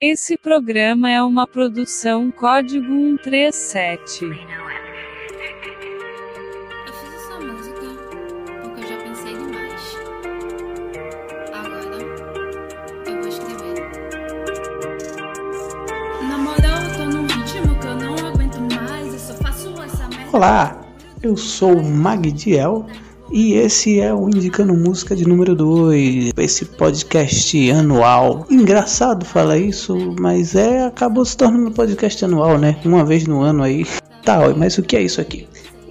Esse programa é uma produção Código 137. Eu fiz essa música porque eu já pensei demais. Agora eu vou escrever. Na moral, eu tô num ritmo que eu não aguento mais. Eu só faço essa merda. Olá, eu sou o Magdiel e esse é o Indicando Música de número 2, esse podcast anual. Engraçado falar isso, mas é acabou se tornando podcast anual, né? Uma vez no ano aí. Tá, mas o que é isso aqui?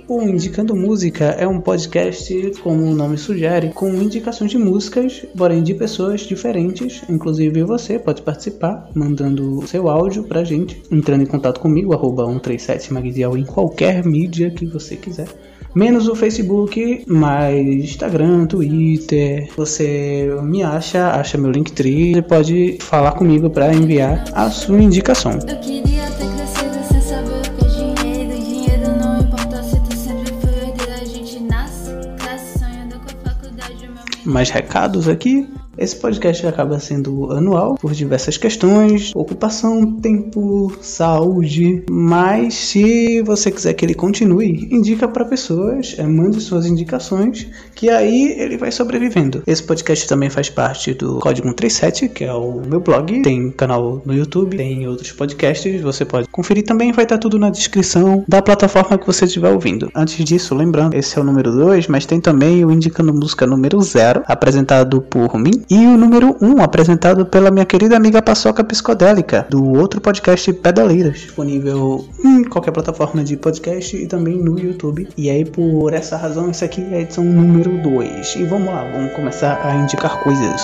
O Indicando Música é um podcast, como o nome sugere, com indicações de músicas, porém de pessoas diferentes. Inclusive você pode participar, mandando seu áudio pra gente, entrando em contato comigo, arroba 137magdiel em qualquer mídia que você quiser. Menos o Facebook, mas Instagram, Twitter. Você me acha, acha meu Linktree. Você pode falar comigo para enviar a sua indicação. Eu queria ter crescido sem saber o que é dinheiro. Dinheiro não importa se tu sempre foi herdeiro. A gente nasce, cresce, sonhando com a faculdade. O meu Mais recados aqui. Esse podcast acaba sendo anual por diversas questões, ocupação, tempo, saúde. Mas se você quiser que ele continue, indica para pessoas, é, mande suas indicações, que aí ele vai sobrevivendo. Esse podcast também faz parte do Código 137, que é o meu blog. Tem canal no YouTube, tem outros podcasts, você pode conferir também, vai estar tudo na descrição da plataforma que você estiver ouvindo. Antes disso, lembrando, esse é o número 2, mas tem também o Indicando Música número 0, apresentado por mim, e o número 1, um, apresentado pela minha querida amiga Paçoca Psicodélica, do outro podcast Pedaleiras, disponível em qualquer plataforma de podcast e também no YouTube. E aí, por essa razão, isso aqui é a edição número 2. E vamos lá, vamos começar a indicar coisas.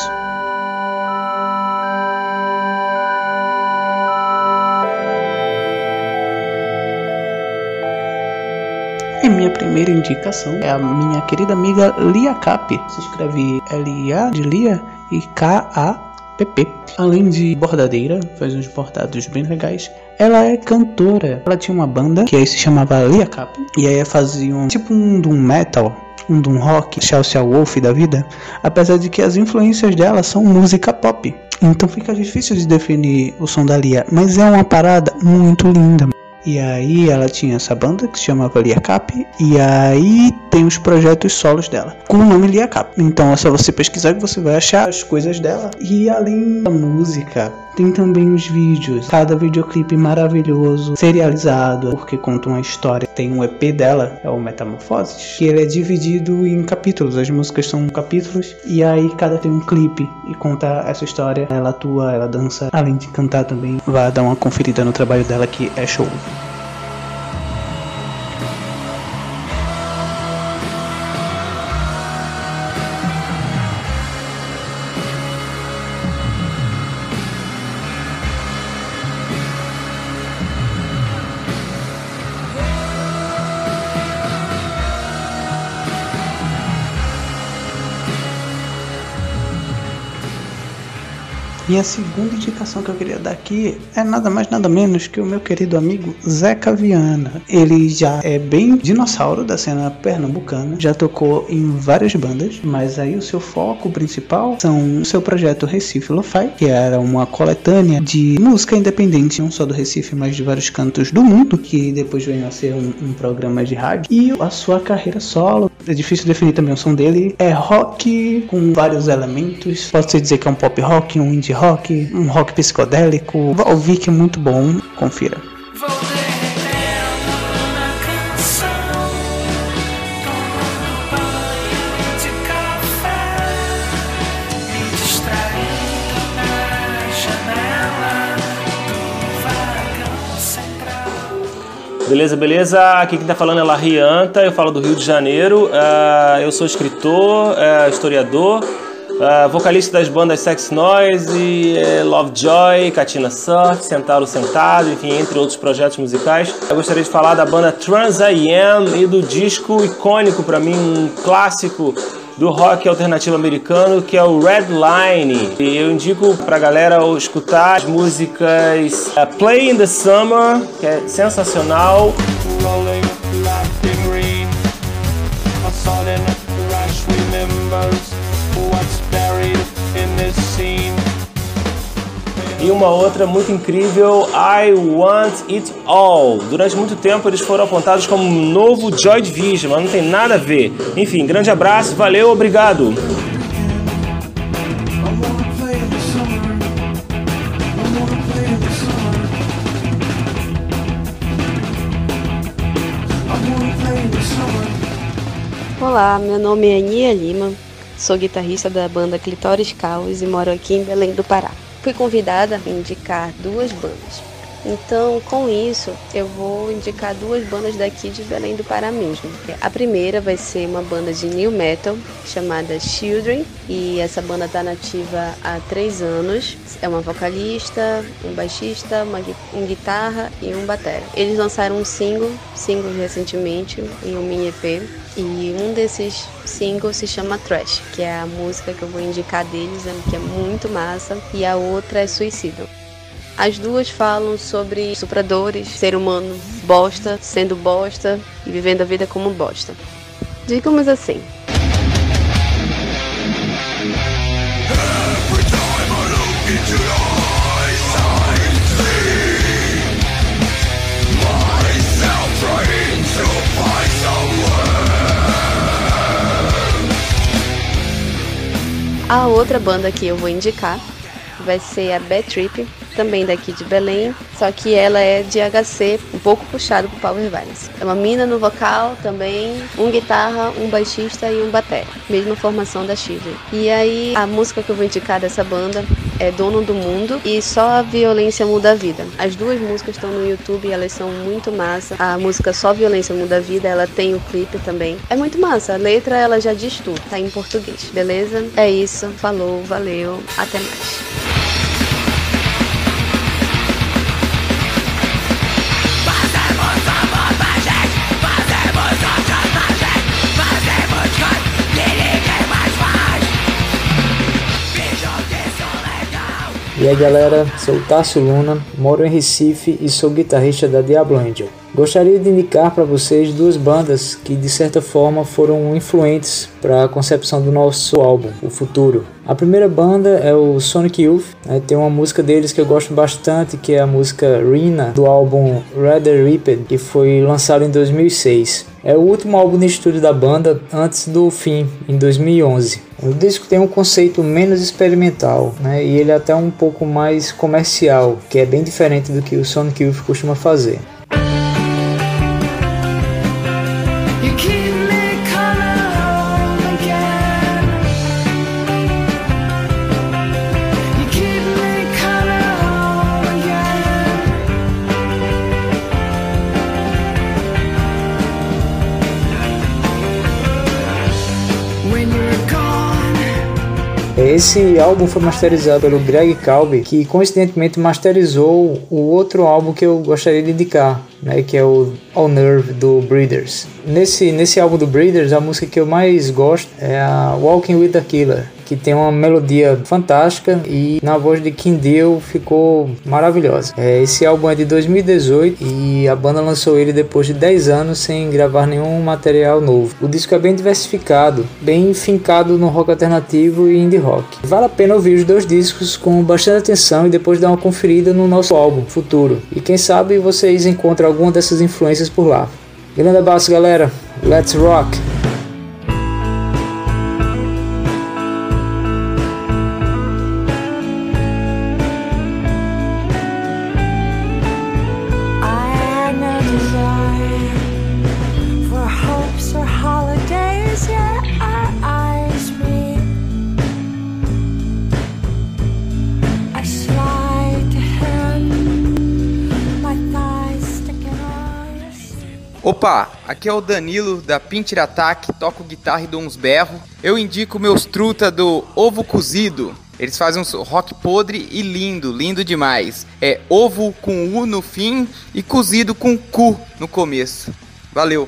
E minha primeira indicação é a minha querida amiga Lia Cap. Se escreve L-I-A de Lia e K-A-P-P. Além de bordadeira, faz uns bordados bem legais. Ela é cantora. Ela tinha uma banda que aí se chamava Lia Cap. E aí fazia um tipo um doom metal. Um doom rock, Chelsea Wolf da vida, apesar de que as influências dela são música pop. Então fica difícil de definir o som da Lia, mas é uma parada muito linda. E aí ela tinha essa banda que se chamava Lia Cap. E aí tem os projetos solos dela. Com o nome Lia Cap. Então é só você pesquisar que você vai achar as coisas dela. E além da música, tem também os vídeos. Cada videoclipe maravilhoso, serializado, porque conta uma história. Tem um EP dela, é o Metamorfoses, que ele é dividido em capítulos. As músicas são capítulos. E aí cada tem um clipe e conta essa história. Ela atua, ela dança. Além de cantar também. Vai dar uma conferida no trabalho dela que é show. E a segunda indicação que eu queria dar aqui é nada mais nada menos que o meu querido amigo Zeca Viana. Ele já é bem dinossauro da cena pernambucana, já tocou em várias bandas, mas aí o seu foco principal são o seu projeto Recife Lo-Fi, que era uma coletânea de música independente, não só do Recife, mas de vários cantos do mundo, que depois veio a ser um, um programa de rádio. E a sua carreira solo, é difícil definir também o som dele, é rock com vários elementos. Pode-se dizer que é um pop rock, um indie rock, um rock psicodélico. Que é muito bom, confira. Beleza, beleza? Aqui quem tá falando é Larrianta, eu falo do Rio de Janeiro. Ah, eu sou escritor, ah, historiador, ah, vocalista das bandas Sex Noise, eh, Lovejoy, Katina Surf, Centauro Sentado, enfim, entre outros projetos musicais. Eu gostaria de falar da banda Trans I Am e do disco icônico para mim, um clássico do rock alternativo americano, que é o Red Line. E eu indico pra galera escutar as músicas eh, Play in the Summer, que é sensacional, uma outra muito incrível, I Want It All. Durante muito tempo eles foram apontados como um novo Joy Division, mas não tem nada a ver. Enfim, grande abraço, valeu, obrigado. Olá, meu nome é Nia Lima, sou guitarrista da banda Clitóris Caos e moro aqui em Belém do Pará. Fui convidada a indicar duas bandas. Então, com isso, eu vou indicar duas bandas daqui de Belém do Pará mesmo. A primeira vai ser uma banda de new metal chamada Children, e essa banda está nativa há três anos. É uma vocalista, um baixista, uma, um guitarra e um batera. Eles lançaram um single, single recentemente, em um mini EP, e um desses singles se chama Trash, que é a música que eu vou indicar deles, né, que é muito massa, e a outra é Suicídio. As duas falam sobre supradores, ser humano bosta, sendo bosta e vivendo a vida como bosta. Digamos assim. A outra banda que eu vou indicar vai ser a Bad Trip, também daqui de Belém, só que ela é de HC, um pouco puxado pro Power Violence. É uma mina no vocal também, um guitarra, um baixista e um batera. Mesma formação da Chile. E aí, a música que eu vou indicar dessa banda é Dono do Mundo e Só a Violência Muda a Vida. As duas músicas estão no YouTube e elas são muito massa. A música Só Violência Muda a Vida, ela tem o clipe também. É muito massa. A letra, ela já diz tudo. Tá em português, beleza? É isso. Falou, valeu. Até mais. E aí galera, sou o Tássio Luna, moro em Recife e sou guitarrista da Diablo Angel. Gostaria de indicar para vocês duas bandas que de certa forma foram influentes para a concepção do nosso álbum, O Futuro. A primeira banda é o Sonic Youth, né? tem uma música deles que eu gosto bastante, que é a música Rina, do álbum Rather Ripped, que foi lançado em 2006. É o último álbum de estúdio da banda antes do fim, em 2011. O disco tem um conceito menos experimental, né? e ele é até um pouco mais comercial, que é bem diferente do que o Sonic Youth costuma fazer. Esse álbum foi masterizado pelo Greg Calbi, que coincidentemente masterizou o outro álbum que eu gostaria de indicar, né, que é o All Nerve do Breeders. Nesse, nesse álbum do Breeders, a música que eu mais gosto é a Walking with the Killer, que tem uma melodia fantástica e na voz de Kim Deal ficou maravilhosa. É, esse álbum é de 2018 e a banda lançou ele depois de 10 anos sem gravar nenhum material novo. O disco é bem diversificado, bem fincado no rock alternativo e indie rock. Vale a pena ouvir os dois discos com bastante atenção e depois dar uma conferida no nosso álbum futuro. E quem sabe vocês encontram alguma dessas influências por lá. Grande abraço, galera. Let's rock! Opa, aqui é o Danilo da Pinter Attack, toco guitarra e dou uns berros. Eu indico meus truta do Ovo Cozido. Eles fazem um rock podre e lindo, lindo demais. É ovo com U no fim e cozido com cu no começo. Valeu!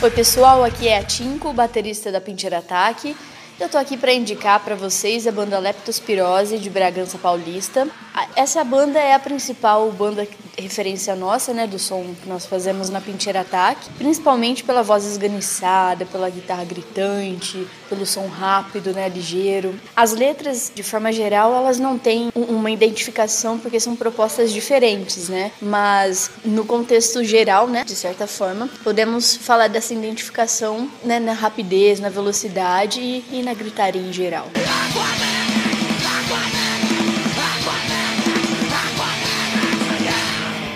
Oi pessoal, aqui é a Tinko, baterista da Pinter Attack Eu tô aqui para indicar para vocês a banda Leptospirose de Bragança Paulista. Essa banda é a principal banda referência nossa, né, do som que nós fazemos na Pincheira Ataque, principalmente pela voz esganiçada, pela guitarra gritante, pelo som rápido, né, ligeiro. As letras, de forma geral, elas não têm um- uma identificação porque são propostas diferentes, né? Mas no contexto geral, né, de certa forma, podemos falar dessa identificação né, na rapidez, na velocidade e, e na gritaria em geral.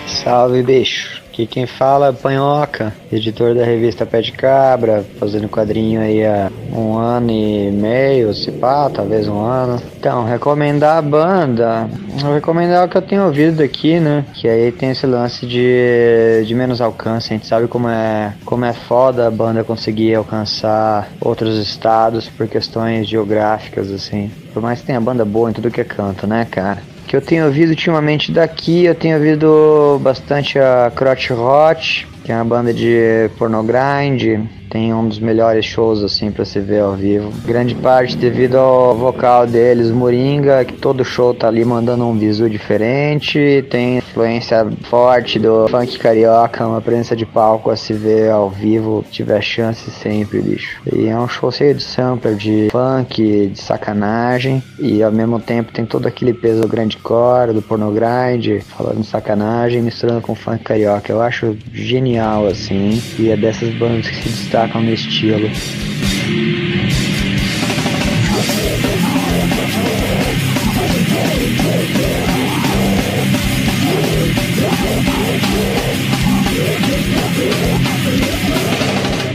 Salve, bicho. Aqui quem fala é Panhoca, editor da revista Pé de Cabra, fazendo quadrinho aí há um ano e meio, se pá, talvez um ano. Então, recomendar a banda, vou recomendar o que eu tenho ouvido aqui, né? Que aí tem esse lance de, de menos alcance, a gente sabe como é, como é foda a banda conseguir alcançar outros estados por questões geográficas, assim. Por mais que tenha banda boa em tudo que é canto, né, cara? Que eu tenho ouvido ultimamente daqui, eu tenho ouvido bastante a Crotch Hot, que é uma banda de porno grind, tem um dos melhores shows assim para se ver ao vivo. Grande parte devido ao vocal deles, Moringa, que todo show tá ali mandando um visu diferente, tem influência forte do funk carioca, uma presença de palco a se ver ao vivo, tiver chance sempre, bicho. E é um show cheio de sampler, de funk, de sacanagem, e ao mesmo tempo tem todo aquele peso do grande core, do porno grind, falando sacanagem, misturando com funk carioca. Eu acho genial assim, e é dessas bandas que se destacam no estilo.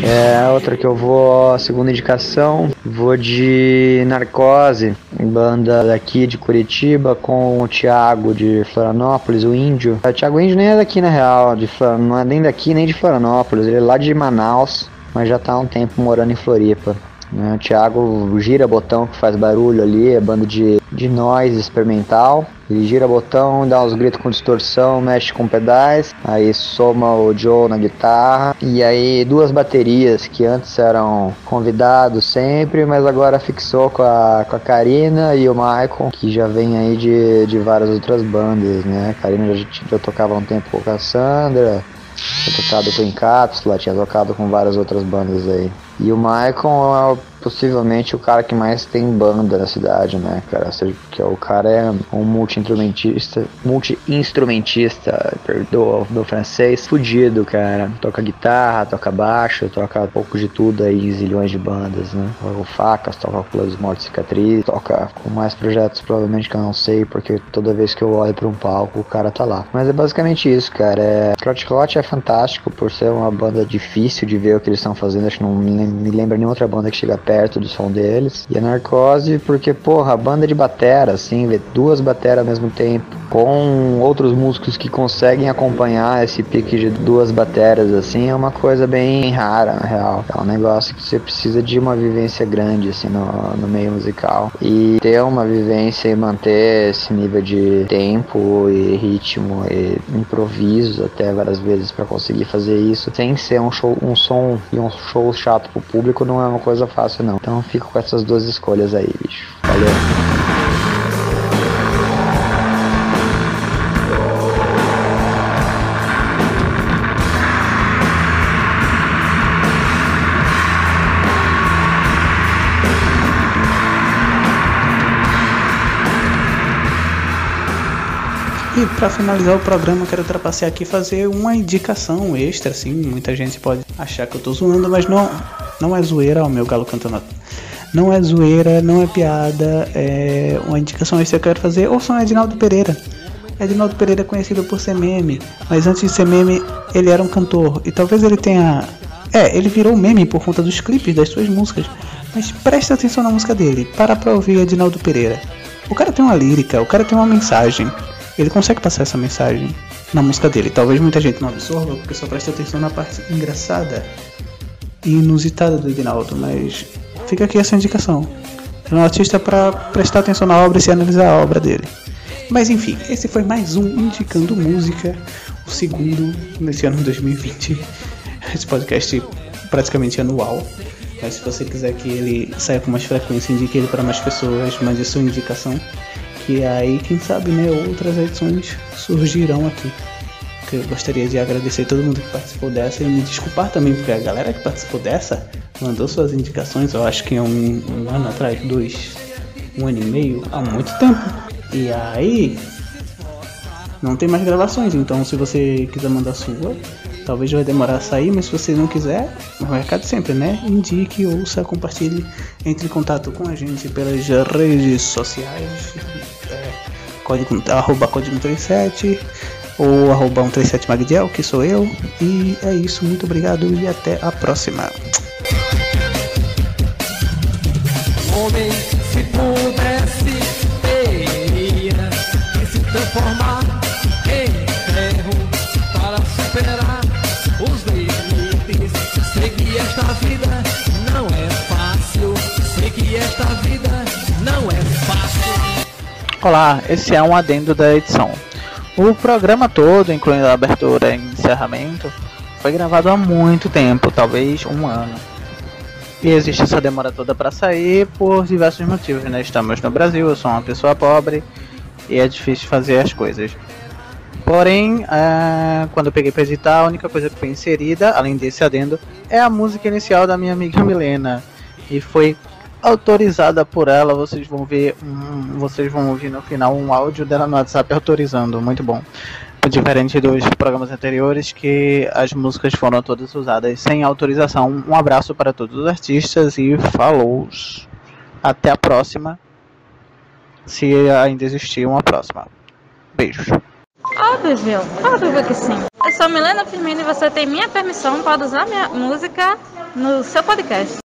É, outra que eu vou, segunda indicação, vou de Narcose, banda daqui de Curitiba, com o Thiago de Florianópolis, o Índio. O Thiago Índio nem é daqui na real, de, Flor- não é nem daqui nem de Florianópolis, ele é lá de Manaus, mas já tá há um tempo morando em Floripa. né? O Thiago gira botão que faz barulho ali, é banda de, de noise experimental. Ele gira botão, dá uns gritos com distorção, mexe com pedais, aí soma o Joe na guitarra, e aí duas baterias que antes eram convidados sempre, mas agora fixou com a, com a Karina e o Michael, que já vem aí de, de várias outras bandas, né? A Karina já, já tocava um tempo com a tinha tocado com Encapsula, tinha tocado com várias outras bandas aí. E o Michael é possivelmente o cara que mais tem banda na cidade, né, cara? Ou seja, Que é o cara é um multi-instrumentista, multi-instrumentista, perdoa meu francês, fudido, cara. Toca guitarra, toca baixo, toca um pouco de tudo aí em zilhões de bandas, né? Toca facas, toca Plus Morte Cicatriz, toca com mais projetos provavelmente que eu não sei, porque toda vez que eu olho pra um palco o cara tá lá. Mas é basicamente isso, cara. É... Crotch Hot é fantástico por ser uma banda difícil de ver o que eles estão fazendo, acho que não me lembra nenhuma outra banda que chega perto do som deles. E a Narcose, porque, porra, a banda de batera, assim, ver duas bateras ao mesmo tempo, com outros músicos que conseguem acompanhar esse pique de duas bateras, assim, é uma coisa bem rara, na real. É um negócio que você precisa de uma vivência grande, assim, no, no meio musical. E ter uma vivência e manter esse nível de tempo e ritmo e improviso até várias vezes para conseguir fazer isso, sem ser um show, um som e um show chato pro público, não é uma coisa fácil, não. Então fico com essas duas escolhas aí, bicho. Valeu. E pra finalizar o programa, quero ultrapassar aqui fazer uma indicação extra, assim. Muita gente pode achar que eu tô zoando, mas não, não é zoeira, ó, meu galo cantando. Não é zoeira, não é piada, é uma indicação extra que eu quero fazer. Ouçam Edinaldo Pereira. Edinaldo Pereira é conhecido por ser meme, mas antes de ser meme, ele era um cantor. E talvez ele tenha. É, ele virou meme por conta dos clipes das suas músicas. Mas presta atenção na música dele. Para pra ouvir Edinaldo Pereira. O cara tem uma lírica, o cara tem uma mensagem. Ele consegue passar essa mensagem na música dele. Talvez muita gente não absorva, porque só presta atenção na parte engraçada inusitada do Edinaldo, mas fica aqui essa indicação. É um artista para prestar atenção na obra e se analisar a obra dele. Mas enfim, esse foi mais um Indicando Música, o segundo nesse ano de 2020. Esse podcast praticamente anual. Mas se você quiser que ele saia com mais frequência, indique ele para mais pessoas, mande sua indicação. Que aí, quem sabe, né, outras edições surgirão aqui. Que eu gostaria de agradecer todo mundo que participou dessa e me desculpar também, porque a galera que participou dessa mandou suas indicações, eu acho que há um, um ano atrás, dois, um ano e meio, há muito tempo. E aí, não tem mais gravações, então se você quiser mandar sua, talvez vai demorar a sair, mas se você não quiser, o recado sempre, né? Indique, ouça, compartilhe, entre em contato com a gente pelas redes sociais, é, código, arroba código 37 ou arroba 137 Magdiel, que sou eu. E é isso, muito obrigado e até a próxima. Homem, se pudesse, teria que se transformar em ferro para superar os limites. Sei que esta vida não é fácil. Sei que esta vida não é fácil. Olá, esse é um adendo da edição. O programa todo, incluindo a abertura e encerramento, foi gravado há muito tempo, talvez um ano. E existe essa demora toda para sair por diversos motivos, né? Estamos no Brasil, eu sou uma pessoa pobre e é difícil fazer as coisas. Porém, ah, quando eu peguei para editar, a única coisa que foi inserida, além desse adendo, é a música inicial da minha amiga Milena. E foi autorizada por ela, vocês vão ver, um, vocês vão ouvir no final um áudio dela no WhatsApp autorizando, muito bom. Diferente dos programas anteriores, que as músicas foram todas usadas sem autorização. Um abraço para todos os artistas e falou! Até a próxima, se ainda existir uma próxima. Beijos. Óbvio, óbvio que sim. Eu sou Milena Firmino e você tem minha permissão para usar minha música no seu podcast.